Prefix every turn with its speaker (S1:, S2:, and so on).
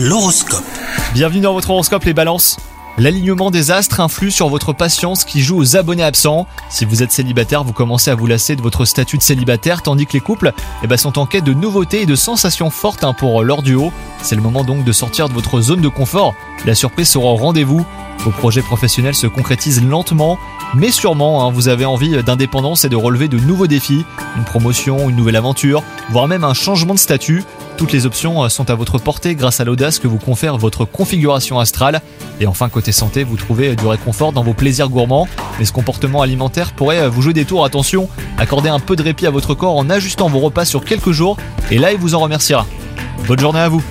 S1: L'horoscope.
S2: Bienvenue dans votre horoscope les balances. L'alignement des astres influe sur votre patience qui joue aux abonnés absents. Si vous êtes célibataire, vous commencez à vous lasser de votre statut de célibataire, tandis que les couples eh ben, sont en quête de nouveautés et de sensations fortes hein, pour leur duo. C'est le moment donc de sortir de votre zone de confort. La surprise sera au rendez-vous. Vos projets professionnels se concrétisent lentement, mais sûrement, hein, vous avez envie d'indépendance et de relever de nouveaux défis, une promotion, une nouvelle aventure, voire même un changement de statut. Toutes les options euh, sont à votre portée grâce à l'audace que vous confère votre configuration astrale. Et enfin, côté santé, vous trouvez du réconfort dans vos plaisirs gourmands. Mais ce comportement alimentaire pourrait euh, vous jouer des tours. Attention, accordez un peu de répit à votre corps en ajustant vos repas sur quelques jours. Et là, il vous en remerciera. Bonne journée à vous